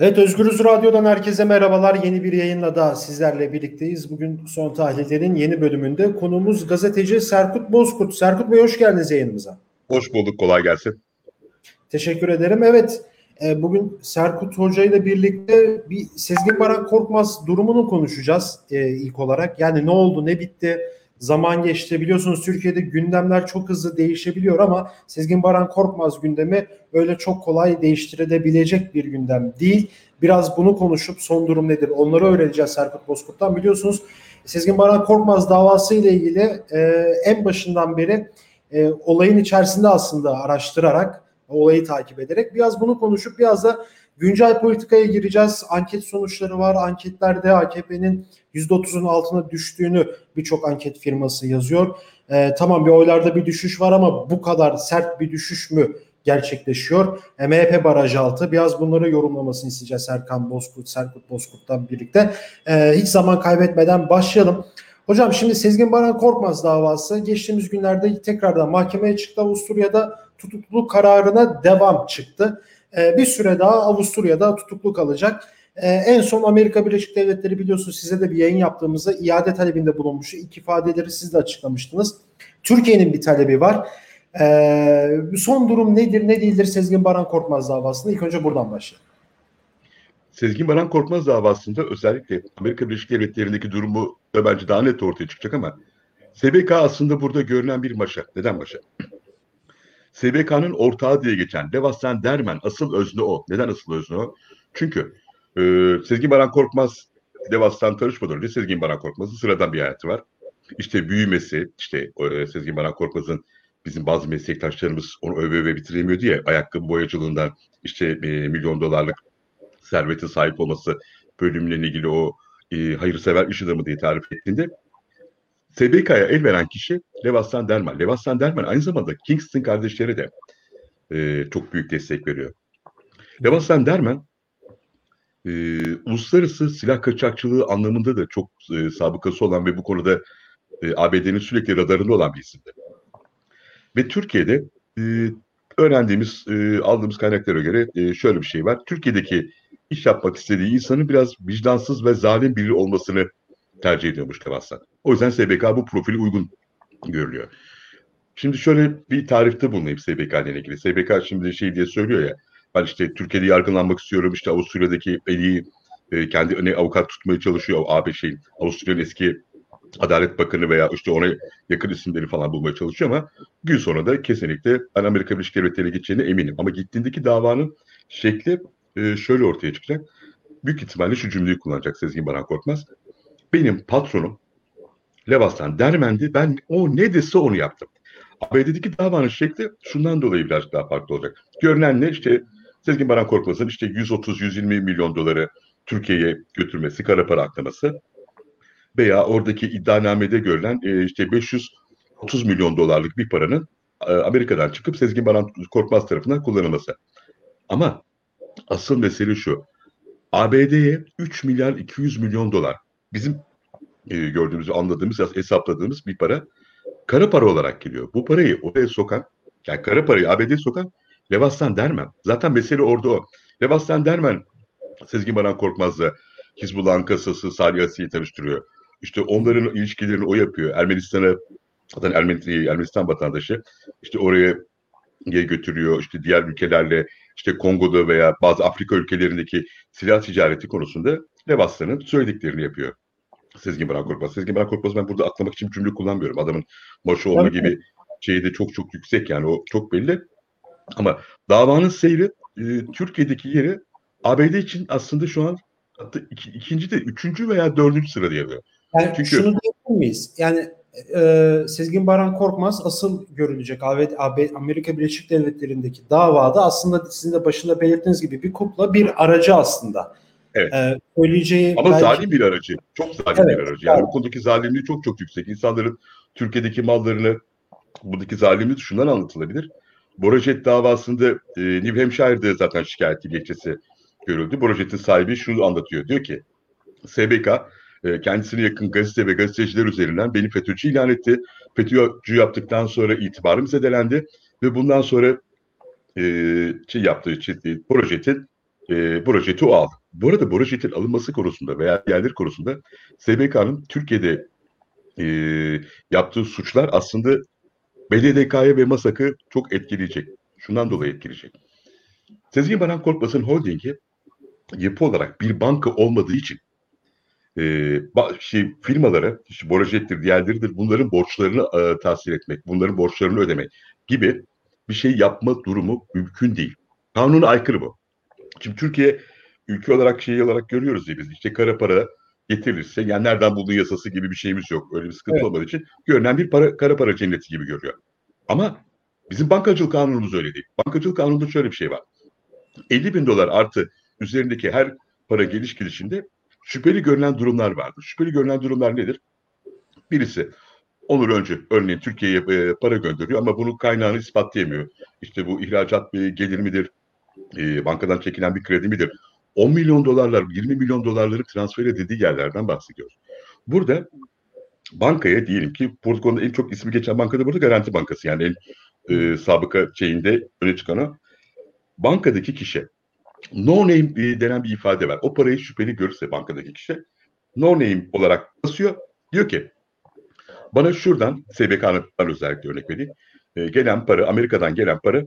Evet Özgürüz Radyo'dan herkese merhabalar. Yeni bir yayınla da sizlerle birlikteyiz. Bugün son tahlillerin yeni bölümünde konuğumuz gazeteci Serkut Bozkurt. Serkut Bey hoş geldiniz yayınımıza. Hoş bulduk, kolay gelsin. Teşekkür ederim. Evet, e, bugün Serkut Hoca ile birlikte bir Sezgin Baran Korkmaz durumunu konuşacağız e, ilk olarak. Yani ne oldu, ne bitti, zaman geçti. Biliyorsunuz Türkiye'de gündemler çok hızlı değişebiliyor ama Sezgin Baran Korkmaz gündemi öyle çok kolay değiştirilebilecek bir gündem değil. Biraz bunu konuşup son durum nedir onları öğreneceğiz Serkut Bozkurt'tan. Biliyorsunuz Sezgin Baran Korkmaz davası ile ilgili e, en başından beri e, olayın içerisinde aslında araştırarak, olayı takip ederek biraz bunu konuşup biraz da güncel politikaya gireceğiz. Anket sonuçları var. Anketlerde AKP'nin %30'un altına düştüğünü birçok anket firması yazıyor. E, tamam bir oylarda bir düşüş var ama bu kadar sert bir düşüş mü gerçekleşiyor? E, MHP baraj altı. Biraz bunları yorumlamasını isteyeceğiz Serkan Bozkurt, Serkut Bozkurt'tan birlikte. E, hiç zaman kaybetmeden başlayalım. Hocam şimdi Sezgin Baran Korkmaz davası geçtiğimiz günlerde tekrardan mahkemeye çıktı. Avusturya'da tutukluluk kararına devam çıktı. E, bir süre daha Avusturya'da tutukluk alacak. Ee, en son Amerika Birleşik Devletleri biliyorsunuz size de bir yayın yaptığımızda iade talebinde bulunmuş. İlk ifadeleri siz de açıklamıştınız. Türkiye'nin bir talebi var. Ee, son durum nedir ne değildir Sezgin Baran Korkmaz davasında? İlk önce buradan başlayalım. Sezgin Baran Korkmaz davasında özellikle Amerika Birleşik Devletleri'ndeki durumu da bence daha net ortaya çıkacak ama SBK aslında burada görünen bir maşa. Neden maşa? SBK'nın ortağı diye geçen Devastan Dermen asıl özne o. Neden asıl özne o? Çünkü e, Sezgin Baran Korkmaz Devastan tanışmadan önce Sezgin Baran Korkmaz'ın sıradan bir hayatı var. İşte büyümesi, işte e, Sezgin Baran Korkmaz'ın bizim bazı meslektaşlarımız onu öve öve bitiremiyor diye ayakkabı boyacılığından işte e, milyon dolarlık servete sahip olması bölümle ilgili o e, hayırsever iş adamı diye tarif ettiğinde SBK'ya el veren kişi Levastan Derman. Levastan Derman aynı zamanda Kingston kardeşleri de e, çok büyük destek veriyor. Levastan Derman e, uluslararası silah kaçakçılığı anlamında da çok e, sabıkası olan ve bu konuda e, ABD'nin sürekli radarında olan bir isimdi. Ve Türkiye'de e, öğrendiğimiz, e, aldığımız kaynaklara göre e, şöyle bir şey var. Türkiye'deki iş yapmak istediği insanın biraz vicdansız ve zalim biri olmasını tercih ediyormuş Kavaslan. O yüzden SBK bu profili uygun görülüyor. Şimdi şöyle bir tarifte bulunayım SBK ile ilgili. SBK şimdi şey diye söylüyor ya, ben işte Türkiye'de yargılanmak istiyorum, işte Avusturya'daki Eli'yi e, kendi öne avukat tutmaya çalışıyor. AB şeyin, Avusturya'nın eski Adalet Bakanı veya işte ona yakın isimleri falan bulmaya çalışıyor ama gün sonra da kesinlikle ben Amerika Birleşik Devletleri'ne gideceğine eminim. Ama gittiğindeki davanın şekli e, şöyle ortaya çıkacak. Büyük ihtimalle şu cümleyi kullanacak Sezgin Baran Korkmaz. Benim patronum Levastan Dermen'di. Ben o ne dese onu yaptım. ABD'deki davanın şekli şundan dolayı birazcık daha farklı olacak. Görünen ne? İşte Sezgin Baran Korkmaz'ın işte 130-120 milyon doları Türkiye'ye götürmesi, kara para aklaması veya oradaki iddianamede görülen e, işte 530 milyon dolarlık bir paranın e, Amerika'dan çıkıp Sezgin Baran Korkmaz tarafından kullanılması. Ama asıl mesele şu. ABD'ye 3 milyar 200 milyon dolar bizim e, gördüğümüz, anladığımız, hesapladığımız bir para kara para olarak geliyor. Bu parayı oraya sokan, yani kara parayı ABD'ye sokan Levastan Dermen. Zaten mesele orada o. Levastan Dermen Sezgin Baran Korkmaz'la Hizbullah'ın kasası Salih Asi'yi tanıştırıyor. İşte onların ilişkilerini o yapıyor. Ermenistan'a zaten Ermeni, Ermenistan vatandaşı işte oraya götürüyor. İşte diğer ülkelerle işte Kongo'da veya bazı Afrika ülkelerindeki silah ticareti konusunda Levastan'ın söylediklerini yapıyor. Sezgin Baran Korkmaz. Sezgin Baran Korkmaz ben burada atlamak için cümle kullanmıyorum. Adamın başı olma gibi şeyi de çok çok yüksek yani o çok belli. Ama davanın seyri e, Türkiye'deki yeri ABD için aslında şu an iki, ikinci de üçüncü veya dördüncü sırada yer alıyor. Yani Çünkü, şunu diyebilir miyiz? Yani e, Sezgin Baran Korkmaz asıl görülecek AB, AB, Amerika Birleşik Devletleri'ndeki davada aslında sizin de başında belirttiğiniz gibi bir kukla bir aracı aslında. Evet. Ee, söyleyeceği Ama belki... zalim bir aracı. Çok zalim evet, bir aracı. Yani evet. bu konudaki zalimliği çok çok yüksek. İnsanların Türkiye'deki mallarını buradaki zalimliği şundan anlatılabilir. Borajet davasında e, New Hampshire'de zaten şikayet dilekçesi görüldü. Borajet'in sahibi şunu anlatıyor. Diyor ki SBK e, kendisine yakın gazete ve gazeteciler üzerinden beni FETÖ'cü ilan etti. FETÖ'cü yaptıktan sonra itibarım zedelendi ve bundan sonra e, şey yaptığı için Borajet'in e, bu rojeti o aldı. Bu arada bu rojetin alınması konusunda veya diğerleri konusunda SBK'nın Türkiye'de e, yaptığı suçlar aslında BDDK'ya ve MASAK'ı çok etkileyecek. Şundan dolayı etkileyecek. Sezgin Baran Korkmaz'ın holdingi yapı olarak bir banka olmadığı için e, şey, firmalara, işte Borajet'tir, diğerleridir bunların borçlarını e, tahsil etmek, bunların borçlarını ödemek gibi bir şey yapma durumu mümkün değil. Kanuna aykırı bu. Şimdi Türkiye ülke olarak şey olarak görüyoruz ya biz işte kara para getirilirse yani nereden bulduğun yasası gibi bir şeyimiz yok. Öyle bir sıkıntı evet. olmadığı için görünen bir para, kara para cenneti gibi görüyor. Ama bizim bankacılık kanunumuz öyle değil. Bankacılık kanununda şöyle bir şey var. 50 bin dolar artı üzerindeki her para geliş gidişinde şüpheli görünen durumlar vardır. Şüpheli görünen durumlar nedir? Birisi Onur Öncü örneğin Türkiye'ye e, para gönderiyor ama bunun kaynağını ispatlayamıyor. İşte bu ihracat bir gelir midir? E, bankadan çekilen bir kredi midir? 10 milyon dolarlar, 20 milyon dolarları transfer edildiği yerlerden bahsediyoruz. Burada bankaya diyelim ki konuda en çok ismi geçen banka da burada Garanti Bankası. Yani en e, sabıka şeyinde öne çıkan o. Bankadaki kişi no name denen bir ifade var. O parayı şüpheli görürse bankadaki kişi no name olarak basıyor. Diyor ki bana şuradan SBK'nın özellikle örnek vereyim. E, gelen para Amerika'dan gelen para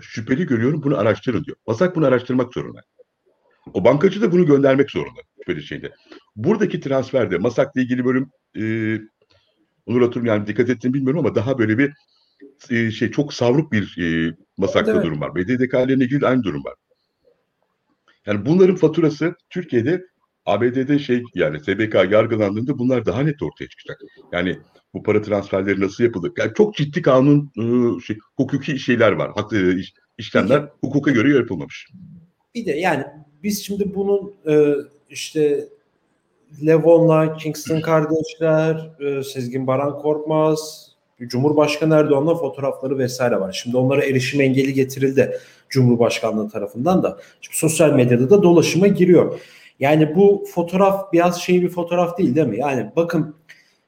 şüpheli görüyorum bunu araştırın diyor. Basak bunu araştırmak zorunda. O bankacı da bunu göndermek zorunda şüpheli şeyde. Buradaki transferde Masak'la ilgili bölüm e, Onur Atun yani dikkat ettim bilmiyorum ama daha böyle bir e, şey çok savruk bir e, Masak'ta evet. durum var. BDDK'lerine ilgili aynı durum var. Yani bunların faturası Türkiye'de ABD'de şey yani SBK yargılandığında bunlar daha net ortaya çıkacak. Yani bu para transferleri nasıl yapılır? Yani çok ciddi kanun ıı, şey, hukuki şeyler var. Haklı iş, işlemler hukuka göre yapılmamış. Bir de yani biz şimdi bunun e, işte Levon'la Kingston kardeşler, e, Sezgin Baran Korkmaz, Cumhurbaşkanı Erdoğan'la fotoğrafları vesaire var. Şimdi onlara erişim engeli getirildi Cumhurbaşkanlığı tarafından da. Şimdi sosyal medyada da dolaşıma giriyor. Yani bu fotoğraf biraz şey bir fotoğraf değil değil mi? Yani bakın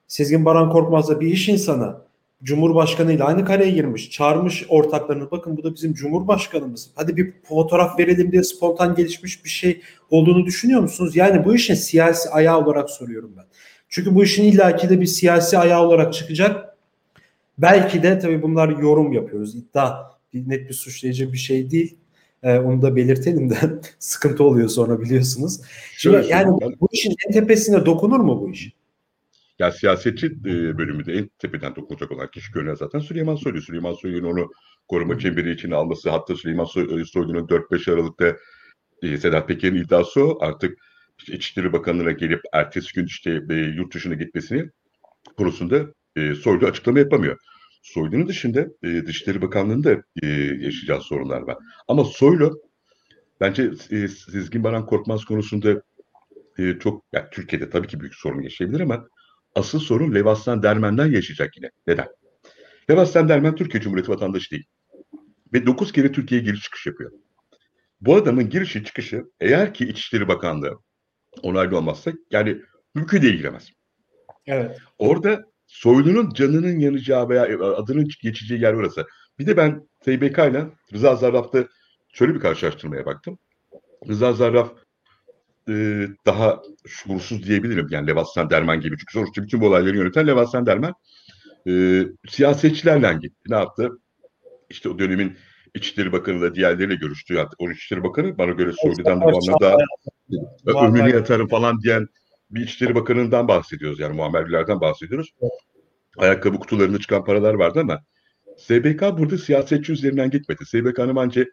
Sezgin Baran Korkmaz da bir iş insanı. Cumhurbaşkanı ile aynı kareye girmiş. Çağırmış ortaklarını. Bakın bu da bizim Cumhurbaşkanımız. Hadi bir fotoğraf verelim diye spontan gelişmiş bir şey olduğunu düşünüyor musunuz? Yani bu işin siyasi ayağı olarak soruyorum ben. Çünkü bu işin illaki de bir siyasi ayağı olarak çıkacak. Belki de tabii bunlar yorum yapıyoruz. İddia bir net bir suçlayıcı bir şey değil. Ee, onu da belirtelim de sıkıntı oluyor sonra biliyorsunuz. Şimdi, yani bu işin en tepesine dokunur mu bu iş? Ya siyasetçi e, bölümünde en tepeden dokunacak olan kişi görünen zaten Süleyman Soylu. Süleyman Soylu'nun onu koruma çemberi içine alması hatta Süleyman Soy, Soylu'nun 4-5 Aralık'ta e, Sedat Peker'in iddiası o. Artık işte İçişleri Bakanlığı'na gelip ertesi gün işte e, yurt dışına gitmesini konusunda e, Soylu açıklama yapamıyor. Soylu'nun dışında e, Dışişleri Bakanlığı'nda e, yaşayacağı sorunlar var. Ama Soylu bence e, Sezgin Baran Korkmaz konusunda e, çok yani Türkiye'de tabii ki büyük sorun yaşayabilir ama asıl sorun Levastan Dermen'den yaşayacak yine. Neden? Levastan Dermen Türkiye Cumhuriyeti vatandaşı değil. Ve 9 kere Türkiye'ye giriş çıkış yapıyor. Bu adamın girişi çıkışı eğer ki İçişleri Bakanlığı onaylı olmazsa yani mümkün değil giremez. Evet. Orada Soylu'nun canının yanacağı veya adının geçeceği yer orası. Bir de ben TBK ile Rıza Zarraf'ta şöyle bir karşılaştırmaya baktım. Rıza Zarraf e, daha şuursuz diyebilirim. Yani Levassan Derman gibi. Çünkü sonuçta bütün bu olayları yöneten Levassan Derman e, siyasetçilerle gitti. Ne yaptı? İşte o dönemin İçişleri Bakanı da diğerleriyle görüştü. Yani o İçişleri Bakanı bana göre Soylu'dan da bana da ömrünü yatarım falan diyen bir İçişleri Bakanı'ndan bahsediyoruz. Yani muammerlerden bahsediyoruz. Ayakkabı kutularında çıkan paralar vardı ama SBK burada siyasetçi üzerinden gitmedi. SBK'nın bence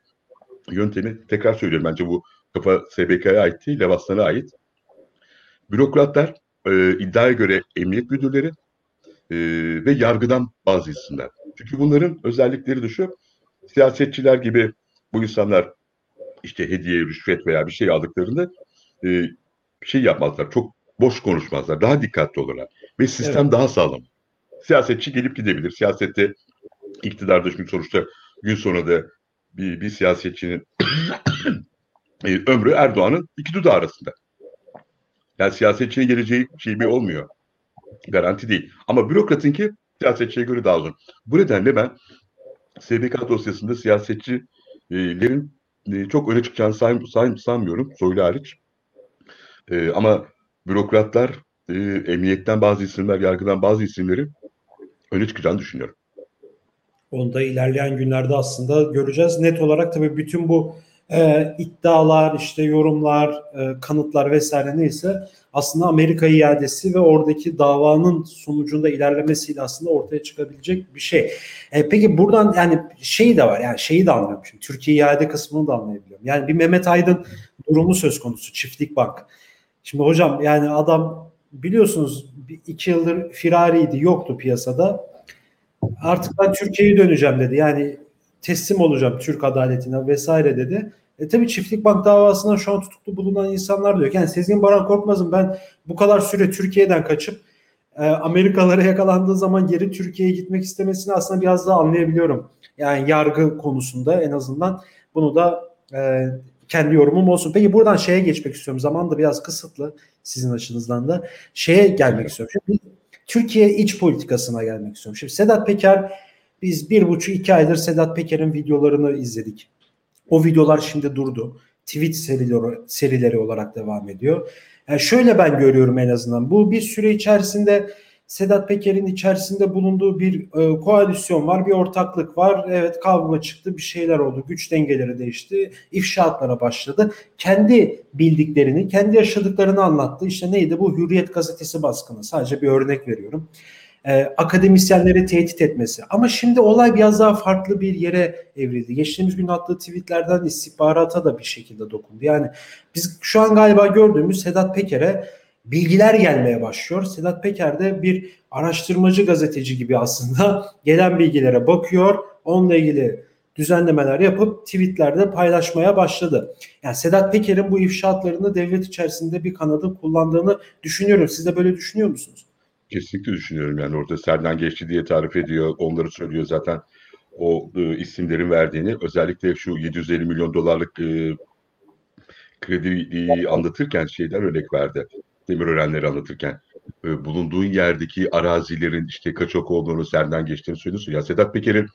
yöntemi tekrar söylüyorum bence bu kafa SBK'ya ait değil, ait. Bürokratlar e, iddiaya göre emniyet müdürleri e, ve yargıdan bazı isimler. Çünkü bunların özellikleri de şu, siyasetçiler gibi bu insanlar işte hediye, rüşvet veya bir şey aldıklarında e, şey yapmazlar, çok boş konuşmazlar, daha dikkatli olurlar ve sistem evet. daha sağlam. Siyasetçi gelip gidebilir. Siyasette iktidarda çünkü sonuçta gün sonunda bir, bir siyasetçinin e, ömrü Erdoğan'ın iki dudağı arasında. Yani siyasetçinin geleceği şey bir olmuyor. Garanti değil. Ama bürokratın ki siyasetçiye göre daha uzun. Bu nedenle ben SBK dosyasında siyasetçilerin e, çok öne çıkacağını san, san, sanmıyorum. Soylu hariç. E, ama bürokratlar, e, emniyetten bazı isimler, yargıdan bazı isimleri öne çıkacağını düşünüyorum. Onu da ilerleyen günlerde aslında göreceğiz. Net olarak tabii bütün bu e, iddialar, işte yorumlar, e, kanıtlar vesaire neyse aslında Amerika iadesi ve oradaki davanın sonucunda ilerlemesiyle aslında ortaya çıkabilecek bir şey. E, peki buradan yani şeyi de var yani şeyi de anlıyorum şimdi Türkiye iade kısmını da anlayabiliyorum. Yani bir Mehmet Aydın durumu söz konusu Çiftlik Bank. Şimdi hocam yani adam biliyorsunuz iki yıldır firariydi yoktu piyasada. Artık ben Türkiye'ye döneceğim dedi. Yani teslim olacağım Türk adaletine vesaire dedi. E tabii Çiftlik Bank davasında şu an tutuklu bulunan insanlar diyor. Yani Sezgin Baran Korkmaz'ın ben bu kadar süre Türkiye'den kaçıp e, Amerikalara yakalandığı zaman geri Türkiye'ye gitmek istemesini aslında biraz daha anlayabiliyorum. Yani yargı konusunda en azından bunu da e, kendi yorumum olsun. Peki buradan şeye geçmek istiyorum. Zaman da biraz kısıtlı sizin açınızdan da. Şeye gelmek istiyorum. Şimdi Türkiye iç politikasına gelmek istiyorum. Şimdi Sedat Peker biz bir buçuk iki aydır Sedat Peker'in videolarını izledik. O videolar şimdi durdu. Tweet serileri, serileri olarak devam ediyor. Yani şöyle ben görüyorum en azından. Bu bir süre içerisinde Sedat Peker'in içerisinde bulunduğu bir e, koalisyon var, bir ortaklık var. Evet kavga çıktı, bir şeyler oldu, güç dengeleri değişti, ifşaatlara başladı. Kendi bildiklerini, kendi yaşadıklarını anlattı. İşte neydi bu Hürriyet gazetesi baskını. Sadece bir örnek veriyorum e, akademisyenleri tehdit etmesi. Ama şimdi olay biraz daha farklı bir yere evrildi. Geçtiğimiz gün attığı tweetlerden istihbarata da bir şekilde dokundu. Yani biz şu an galiba gördüğümüz Sedat Peker'e bilgiler gelmeye başlıyor. Sedat Peker de bir araştırmacı gazeteci gibi aslında gelen bilgilere bakıyor. Onunla ilgili düzenlemeler yapıp tweetlerde paylaşmaya başladı. Yani Sedat Peker'in bu ifşaatlarını devlet içerisinde bir kanadı kullandığını düşünüyorum. Siz de böyle düşünüyor musunuz? Kesinlikle düşünüyorum yani orada Serdan geçti diye tarif ediyor. Onları söylüyor zaten o e, isimlerin verdiğini. Özellikle şu 750 milyon dolarlık e, krediyi anlatırken şeyden örnek verdi. Demirörenleri anlatırken e, bulunduğun yerdeki arazilerin işte kaç ok olduğunu Serdan geçtiğini söylüyorsun. Ya Sedat Peker'in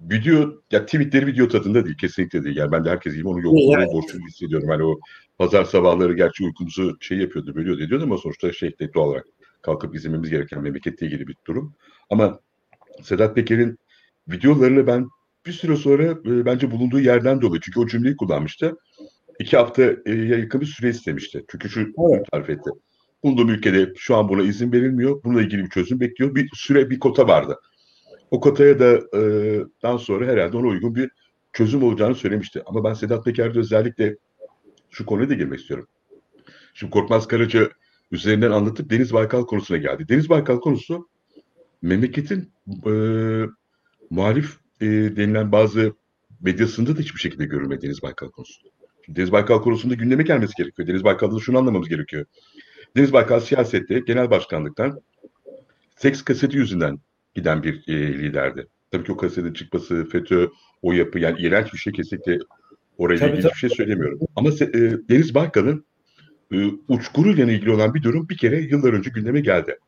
video ya tweetleri video tadında değil kesinlikle değil. Yani ben de herkes gibi onun yokluğunu borçlu hissediyorum. Yani o pazar sabahları gerçi uykumuzu şey yapıyordu, bölüyordu ediyordu ama sonuçta şey doğal olarak kalkıp izlememiz gereken memleketle ilgili bir durum. Ama Sedat Peker'in videolarını ben bir süre sonra e, bence bulunduğu yerden dolayı çünkü o cümleyi kullanmıştı. İki hafta e, yakın bir süre istemişti. Çünkü şu evet. tarif etti. Bulunduğum ülkede şu an buna izin verilmiyor. Bununla ilgili bir çözüm bekliyor. Bir süre bir kota vardı. O kotaya da e, daha sonra herhalde ona uygun bir çözüm olacağını söylemişti. Ama ben Sedat Peker'de özellikle şu konuya da girmek istiyorum. Şimdi Korkmaz Karaca üzerinden anlatıp Deniz Baykal konusuna geldi. Deniz Baykal konusu memleketin e, muhalif e, denilen bazı medyasında da hiçbir şekilde görülmedi Deniz Baykal konusu. Deniz Baykal konusunda gündeme gelmesi gerekiyor. Deniz Baykal'da şunu anlamamız gerekiyor. Deniz Baykal siyasette genel başkanlıktan seks kaseti yüzünden giden bir e, liderdi. Tabii ki o kasetin çıkması, FETÖ, o yapı yani iğrenç bir şey kesinlikle tabii, ilgili tabii. bir şey söylemiyorum. Ama e, Deniz Baykal'ın e, uçkuruyla ilgili olan bir durum bir kere yıllar önce gündeme geldi.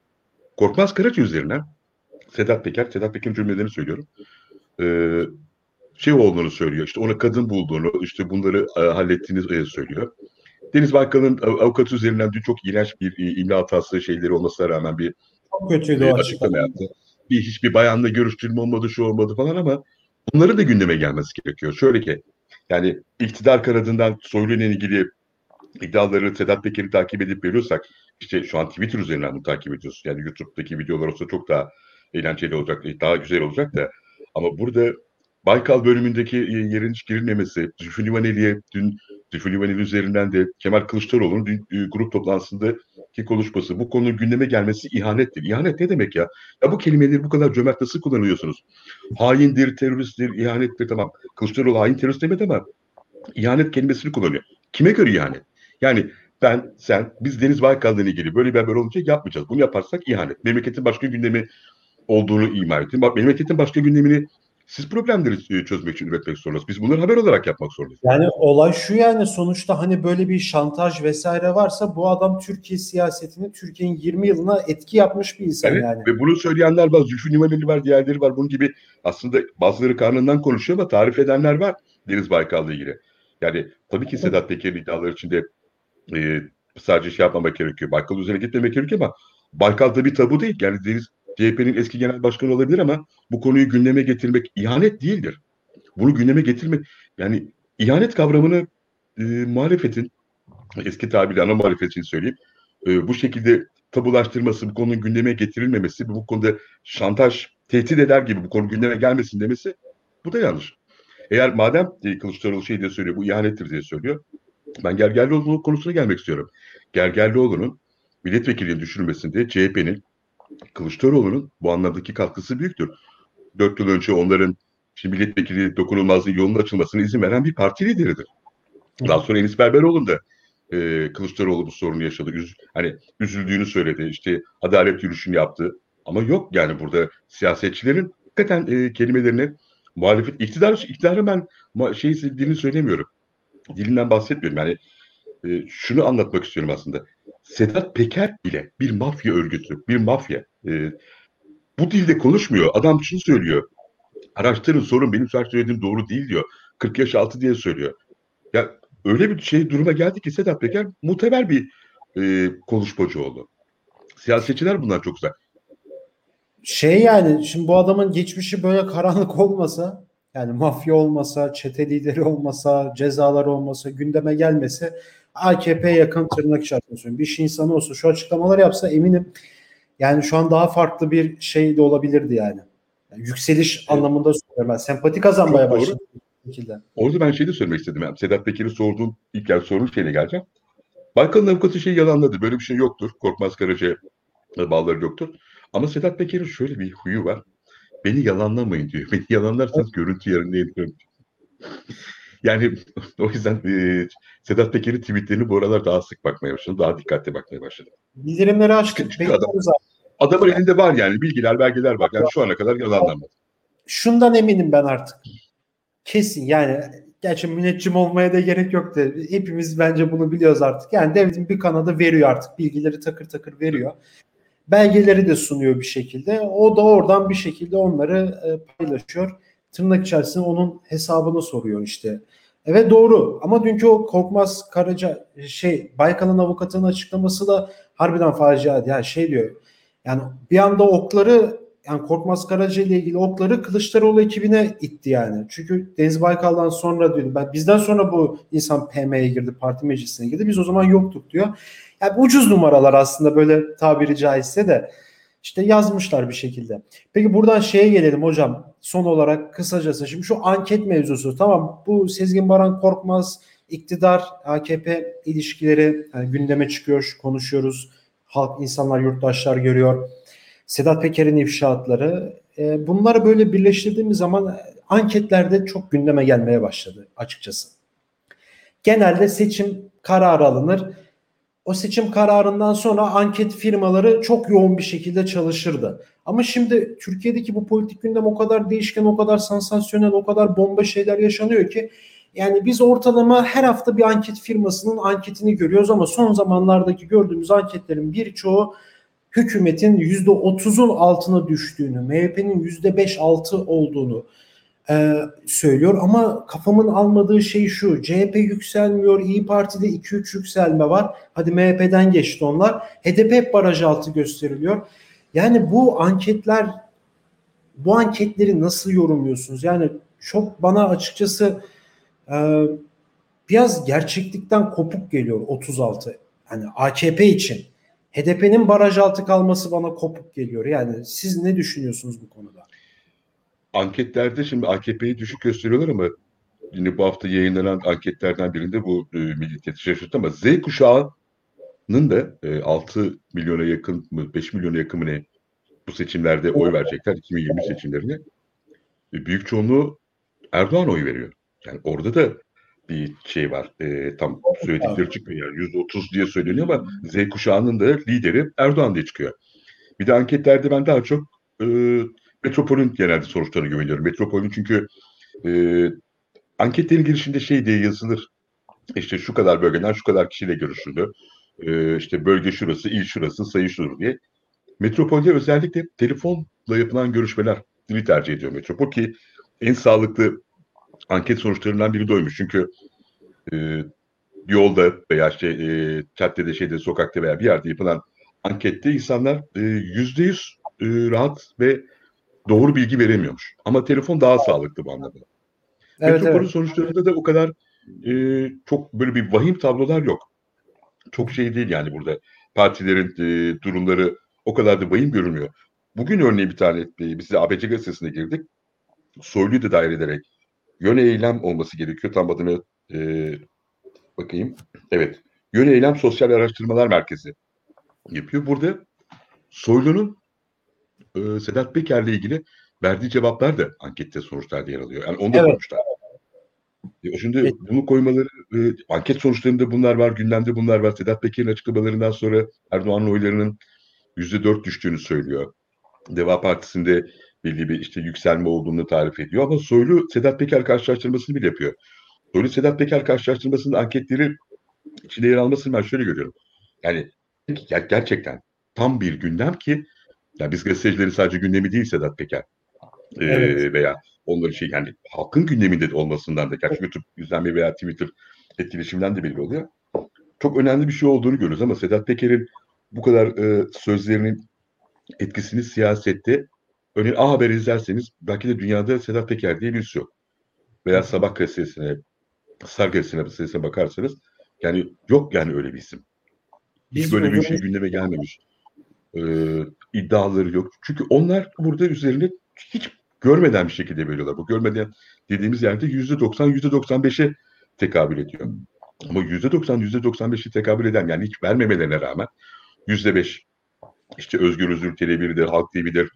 Korkmaz Karaca üzerine Sedat Peker, Sedat Peker'in cümlelerini söylüyorum. E, şey olduğunu söylüyor. İşte ona kadın bulduğunu, işte bunları e, hallettiğini e, söylüyor. Deniz Baykal'ın avukatı üzerinden dün çok iğrenç bir e, imla hatası şeyleri olmasına rağmen bir çok kötüydü e, açıklama yaptı. Bir hiçbir bayanla görüştürme olmadı, şu olmadı falan ama bunların da gündeme gelmesi gerekiyor. Şöyle ki yani iktidar kanadından Soylu'yla ilgili iddiaları Sedat Peker'i takip edip veriyorsak işte şu an Twitter üzerinden bunu takip ediyoruz. Yani YouTube'daki videolar olsa çok daha eğlenceli olacak, daha güzel olacak da ama burada Baykal bölümündeki yerin hiç girilmemesi, Zülfü Livaneli'ye dün Zülfü Livaneli üzerinden de Kemal Kılıçdaroğlu'nun dün e, grup toplantısındaki konuşması, bu konunun gündeme gelmesi ihanettir. İhanet ne demek ya? Ya bu kelimeleri bu kadar cömert nasıl kullanıyorsunuz? Haindir, teröristtir, ihanettir tamam. Kılıçdaroğlu hain terörist demedi ama ihanet kelimesini kullanıyor. Kime göre ihanet? Yani ben, sen, biz Deniz Baykal'la ilgili böyle bir haber olunca yapmayacağız. Bunu yaparsak ihanet. Memleketin başka gündemi olduğunu ima ettim. Bak memleketin başka gündemini siz problemleri çözmek için üretmek zorundasınız. Biz bunları haber olarak yapmak zorundayız. Yani olay şu yani sonuçta hani böyle bir şantaj vesaire varsa bu adam Türkiye siyasetini Türkiye'nin 20 yılına etki yapmış bir insan evet, yani. Ve bunu söyleyenler var. Zülfü Livaneli var, diğerleri var. Bunun gibi aslında bazıları karnından konuşuyor ama tarif edenler var Deniz Baykal'la ilgili. Yani tabii ki Sedat Peker'in iddiaları içinde e, sadece şey yapmamak gerekiyor. Baykal üzerine gitmemek gerekiyor ama Baykal da bir tabu değil. Yani Deniz CHP'nin eski genel başkanı olabilir ama bu konuyu gündeme getirmek ihanet değildir. Bunu gündeme getirmek yani ihanet kavramını e, muhalefetin eski tabirle ana muhalefetini söyleyeyim e, bu şekilde tabulaştırması, bu konunun gündeme getirilmemesi, bu konuda şantaj, tehdit eder gibi bu konu gündeme gelmesin demesi bu da yanlış. Eğer madem e, Kılıçdaroğlu şey diye söylüyor, bu ihanettir diye söylüyor. Ben Gergerlioğlu konusuna gelmek istiyorum. Gergerlioğlu'nun milletvekilinin düşürülmesinde CHP'nin Kılıçdaroğlu'nun bu anlamdaki katkısı büyüktür. Dört yıl önce onların şimdi milletvekili dokunulmazlığı yolunun açılmasına izin veren bir parti lideridir. Daha sonra Enis Berberoğlu'nun da e, Kılıçdaroğlu bu sorunu yaşadı. Üz, hani üzüldüğünü söyledi. İşte adalet yürüyüşünü yaptı. Ama yok yani burada siyasetçilerin hakikaten e, kelimelerini muhalefet iktidar iktidarı ben şey dilini söylemiyorum. Dilinden bahsetmiyorum. Yani e, şunu anlatmak istiyorum aslında. Sedat Peker bile bir mafya örgütü, bir mafya. E, bu dilde konuşmuyor. Adam şunu söylüyor. Araştırın sorun benim söylediğim doğru değil diyor. 40 yaş altı diye söylüyor. Ya öyle bir şey duruma geldi ki Sedat Peker muteber bir e, konuşmacı oldu. Siyasetçiler bundan çok uzak. Şey yani şimdi bu adamın geçmişi böyle karanlık olmasa yani mafya olmasa, çete lideri olmasa, cezalar olmasa, gündeme gelmese AKP yakın tırnak söylüyorum. Bir iş insanı olsa şu açıklamaları yapsa eminim yani şu an daha farklı bir şey de olabilirdi yani. yani yükseliş evet. anlamında söylüyorum ben. Sempati kazanmaya başladı. Orada ben şeyi de söylemek istedim. Yani Sedat Peker'i sorduğun ilk yer sorun şeyle geleceğim. Baykal'ın avukatı şeyi yalanladı. Böyle bir şey yoktur. Korkmaz Karaca bağları yoktur. Ama Sedat Peker'in şöyle bir huyu var. Beni yalanlamayın diyor. Beni yalanlarsanız görüntü yerine ediyorum. yani o yüzden e, Sedat Peker'in tweetlerini bu aralar daha sık bakmaya başladım. Daha dikkatli bakmaya başladım. Bildirimleri açtık. Çünkü adam, adamın elinde var yani. Bilgiler, belgeler var. Yani şu ana kadar yalanlanmadı. Şundan eminim ben artık. Kesin yani gerçi müneccim olmaya da gerek yok da hepimiz bence bunu biliyoruz artık. Yani devletin bir kanadı veriyor artık bilgileri takır takır veriyor. Belgeleri de sunuyor bir şekilde. O da oradan bir şekilde onları e, paylaşıyor. Tırnak içerisinde onun hesabını soruyor işte. Evet doğru ama dünkü o Korkmaz Karaca şey Baykal'ın avukatının açıklaması da harbiden facia. Yani şey diyor. Yani bir anda okları yani Korkmaz Karaca ile ilgili okları Kılıçdaroğlu ekibine itti yani. Çünkü Deniz Baykal'dan sonra diyor ben bizden sonra bu insan PM'ye girdi, parti meclisine girdi. Biz o zaman yoktuk diyor. Yani ucuz numaralar aslında böyle tabiri caizse de işte yazmışlar bir şekilde. Peki buradan şeye gelelim hocam. Son olarak kısacası şimdi şu anket mevzusu tamam bu Sezgin Baran Korkmaz iktidar AKP ilişkileri yani gündeme çıkıyor, konuşuyoruz. Halk, insanlar, yurttaşlar görüyor Sedat Peker'in ifşaatları e, bunları böyle birleştirdiğimiz zaman anketlerde çok gündeme gelmeye başladı açıkçası. Genelde seçim kararı alınır. O seçim kararından sonra anket firmaları çok yoğun bir şekilde çalışırdı. Ama şimdi Türkiye'deki bu politik gündem o kadar değişken, o kadar sansasyonel, o kadar bomba şeyler yaşanıyor ki yani biz ortalama her hafta bir anket firmasının anketini görüyoruz ama son zamanlardaki gördüğümüz anketlerin birçoğu hükümetin yüzde otuzun altına düştüğünü, MHP'nin yüzde beş altı olduğunu e, söylüyor. Ama kafamın almadığı şey şu. CHP yükselmiyor. İyi Parti'de 2-3 yükselme var. Hadi MHP'den geçti onlar. HDP hep baraj altı gösteriliyor. Yani bu anketler bu anketleri nasıl yorumluyorsunuz? Yani çok bana açıkçası e, biraz gerçeklikten kopuk geliyor 36. Hani AKP için. HDP'nin baraj altı kalması bana kopuk geliyor. Yani siz ne düşünüyorsunuz bu konuda? Anketlerde şimdi AKP'yi düşük gösteriyorlar ama yine bu hafta yayınlanan anketlerden birinde bu e, milliyetçi şaşırttı ama Z kuşağının da e, 6 milyona yakın mı 5 milyona yakın mı ne bu seçimlerde oy verecekler 2020 seçimlerine. E, büyük çoğunluğu Erdoğan oy veriyor. Yani orada da bir şey var. E, tam söyledikleri çıkmıyor. Yani yüzde otuz diye söyleniyor ama Z kuşağının da lideri Erdoğan diye çıkıyor. Bir de anketlerde ben daha çok e, Metropol'ün genelde sonuçlarına güveniyorum. Metropol'ün çünkü e, anketlerin girişinde şey diye yazılır. İşte şu kadar bölgeden şu kadar kişiyle görüşüldü. E, işte bölge şurası, il şurası, sayı şudur diye. Metropol'de özellikle telefonla yapılan görüşmeler tercih ediyor Metropol ki en sağlıklı anket sonuçlarından biri de oymuş. Çünkü e, yolda veya işte e, caddede şeyde sokakta veya bir yerde yapılan ankette insanlar e, yüzde yüz e, rahat ve doğru bilgi veremiyormuş. Ama telefon daha sağlıklı bu anlamda. Evet, Metropolis evet. sonuçlarında da o kadar e, çok böyle bir vahim tablolar yok. Çok şey değil yani burada. Partilerin e, durumları o kadar da vahim görünmüyor. Bugün örneğin bir tane e, biz de ABC gazetesine girdik. Soylu'yu da dahil ederek yön eylem olması gerekiyor. Tam adını e, bakayım. Evet. Yön eylem sosyal araştırmalar merkezi yapıyor. Burada Soylu'nun e, Sedat Peker'le ilgili verdiği cevaplar da ankette sonuçlarda yer alıyor. Yani onu da evet. E, şimdi evet. bunu koymaları, e, anket sonuçlarında bunlar var, gündemde bunlar var. Sedat Peker'in açıklamalarından sonra Erdoğan'ın oylarının yüzde dört düştüğünü söylüyor. Deva Partisi'nde belli bir işte yükselme olduğunu tarif ediyor. Ama Soylu Sedat Peker karşılaştırmasını bile yapıyor. Soylu Sedat Peker karşılaştırmasının anketleri içinde yer almasını ben şöyle görüyorum. Yani gerçekten tam bir gündem ki ya biz gazetecilerin sadece gündemi değil Sedat Peker. Ee, evet. veya onların şey yani halkın gündeminde de olmasından da gerçi YouTube izlenme veya Twitter etkileşimden de belli oluyor. Çok önemli bir şey olduğunu görüyoruz ama Sedat Peker'in bu kadar e, sözlerinin etkisini siyasette örneğin A Haber izlerseniz belki de dünyada Sedat Peker diye birisi yok. Veya Sabah gazetesine, Star gazetesine bakarsanız yani yok yani öyle bir isim. Hiç böyle bir şey gündeme gelmemiş. Ee, iddiaları yok. Çünkü onlar burada üzerine hiç görmeden bir şekilde veriyorlar. Bu görmeden dediğimiz yerde yüzde doksan, yüzde doksan beşe tekabül ediyor. Ama yüzde doksan, yüzde doksan beşi tekabül eden yani hiç vermemelerine rağmen yüzde beş işte Özgür Özür Televi'dir, Halk TV'dir,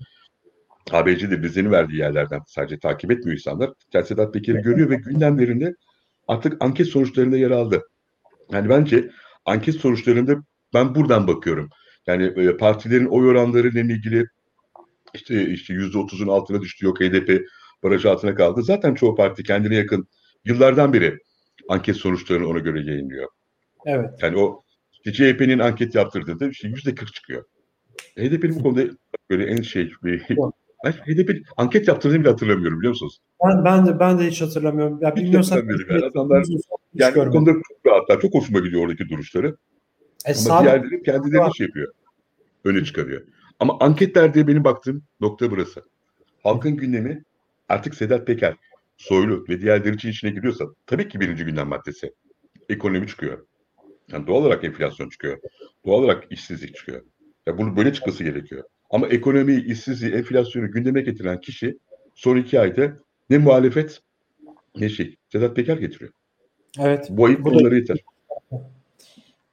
HBC'dir bizlerin verdiği yerlerden sadece takip etmiyor insanlar. Sedat Peker'i görüyor ve gündemlerinde artık anket sonuçlarında yer aldı. Yani bence anket sonuçlarında ben buradan bakıyorum. Yani e, partilerin oy oranları ile ilgili işte işte yüzde otuzun altına düştü yok HDP baraj altına kaldı. Zaten çoğu parti kendine yakın yıllardan beri anket sonuçlarını ona göre yayınlıyor. Evet. Yani o işte CHP'nin anket yaptırdığında işte yüzde kırk çıkıyor. HDP'nin bu konuda böyle en şey bir ben HDP anket yaptırdığını bile hatırlamıyorum biliyor musunuz? Ben, ben de ben de hiç hatırlamıyorum. Ya hiç hatırlamıyorum. Yani adamlar yani bu konuda çok rahatlar. Çok hoşuma gidiyor oradaki duruşları. E, Ama sağ... diğerleri kendileri şey yapıyor. Öne çıkarıyor. Ama anketler diye benim baktığım nokta burası. Halkın gündemi artık Sedat Peker, Soylu ve diğerleri için içine giriyorsa tabii ki birinci gündem maddesi. Ekonomi çıkıyor. Yani doğal olarak enflasyon çıkıyor. Doğal olarak işsizlik çıkıyor. Ya bunun böyle çıkması gerekiyor. Ama ekonomiyi, işsizliği, enflasyonu gündeme getiren kişi son iki ayda ne muhalefet ne şey. Sedat Peker getiriyor. Evet. Bu ayıp onları yeter.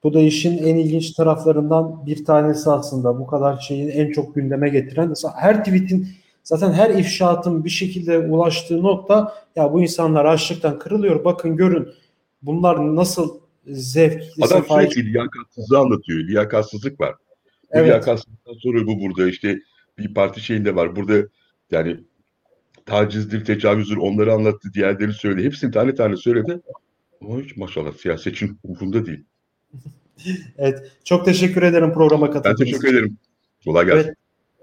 Bu da işin en ilginç taraflarından bir tanesi aslında. Bu kadar şeyin en çok gündeme getiren. Her tweetin zaten her ifşaatın bir şekilde ulaştığı nokta ya bu insanlar açlıktan kırılıyor. Bakın görün bunlar nasıl zevkli. Adam sürekli liyakatsızlığı anlatıyor. Liyakatsızlık var. Evet. Liyakatsızlıktan sonra bu burada işte bir parti şeyinde var. Burada yani tacizdir, tecavüzdür onları anlattı, diğerleri söyledi. Hepsini tane tane söyledi. Ama hiç maşallah siyasetin umurunda değil. evet. Çok teşekkür ederim programa katıldığınız Ben teşekkür ederim. Kolay gelsin. Evet.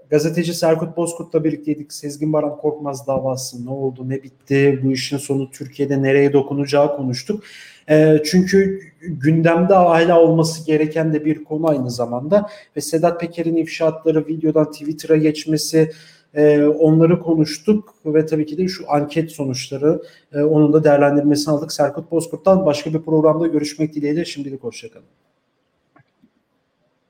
Gazeteci Serkut Bozkurt'la birlikteydik. Sezgin Baran Korkmaz davası ne oldu, ne bitti, bu işin sonu Türkiye'de nereye dokunacağı konuştuk. E, çünkü gündemde hala olması gereken de bir konu aynı zamanda. Ve Sedat Peker'in ifşaatları videodan Twitter'a geçmesi, e, onları konuştuk ve tabii ki de şu anket sonuçları e, onun da değerlendirmesini aldık. Serkut Bozkurt'tan başka bir programda görüşmek dileğiyle şimdilik hoşçakalın.